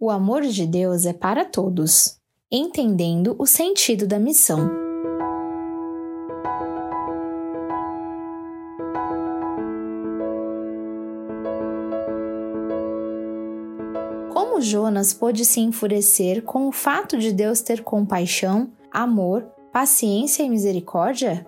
O amor de Deus é para todos, entendendo o sentido da missão. Como Jonas pôde se enfurecer com o fato de Deus ter compaixão, amor, paciência e misericórdia?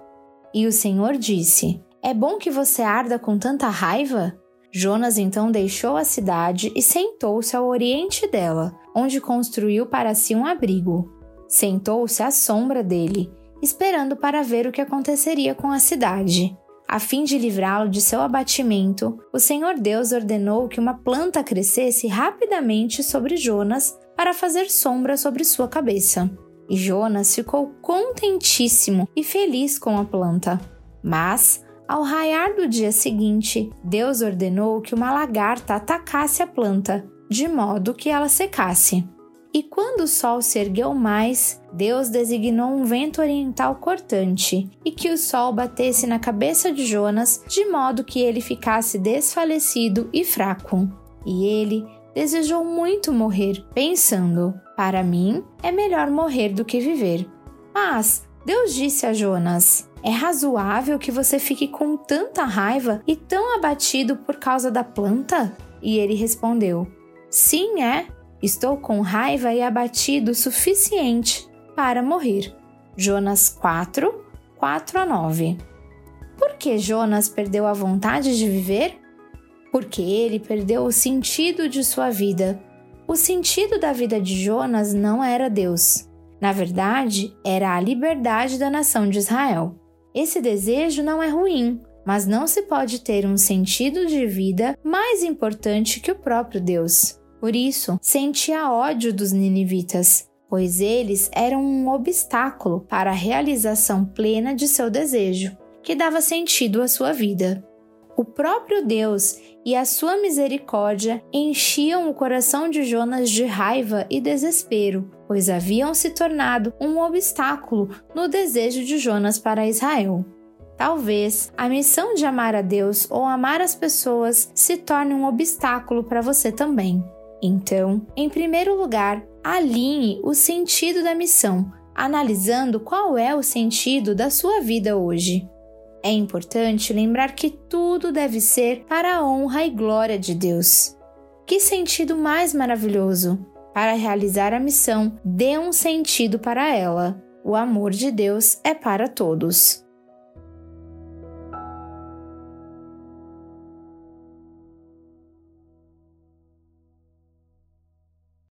E o Senhor disse: É bom que você arda com tanta raiva? Jonas então deixou a cidade e sentou-se ao oriente dela, onde construiu para si um abrigo. Sentou-se à sombra dele, esperando para ver o que aconteceria com a cidade. A fim de livrá-lo de seu abatimento, o Senhor Deus ordenou que uma planta crescesse rapidamente sobre Jonas para fazer sombra sobre sua cabeça. E Jonas ficou contentíssimo e feliz com a planta. Mas, ao raiar do dia seguinte, Deus ordenou que uma lagarta atacasse a planta, de modo que ela secasse. E quando o sol se ergueu mais, Deus designou um vento oriental cortante e que o sol batesse na cabeça de Jonas, de modo que ele ficasse desfalecido e fraco. E ele desejou muito morrer, pensando: Para mim é melhor morrer do que viver. Mas Deus disse a Jonas: é razoável que você fique com tanta raiva e tão abatido por causa da planta? E ele respondeu: Sim, é. Estou com raiva e abatido o suficiente para morrer. Jonas 4, 4 a 9. Por que Jonas perdeu a vontade de viver? Porque ele perdeu o sentido de sua vida. O sentido da vida de Jonas não era Deus. Na verdade, era a liberdade da nação de Israel. Esse desejo não é ruim, mas não se pode ter um sentido de vida mais importante que o próprio Deus. Por isso, sentia ódio dos ninivitas, pois eles eram um obstáculo para a realização plena de seu desejo, que dava sentido à sua vida. O próprio Deus e a sua misericórdia enchiam o coração de Jonas de raiva e desespero, pois haviam se tornado um obstáculo no desejo de Jonas para Israel. Talvez a missão de amar a Deus ou amar as pessoas se torne um obstáculo para você também. Então, em primeiro lugar, alinhe o sentido da missão, analisando qual é o sentido da sua vida hoje. É importante lembrar que tudo deve ser para a honra e glória de Deus. Que sentido mais maravilhoso! Para realizar a missão, dê um sentido para ela. O amor de Deus é para todos.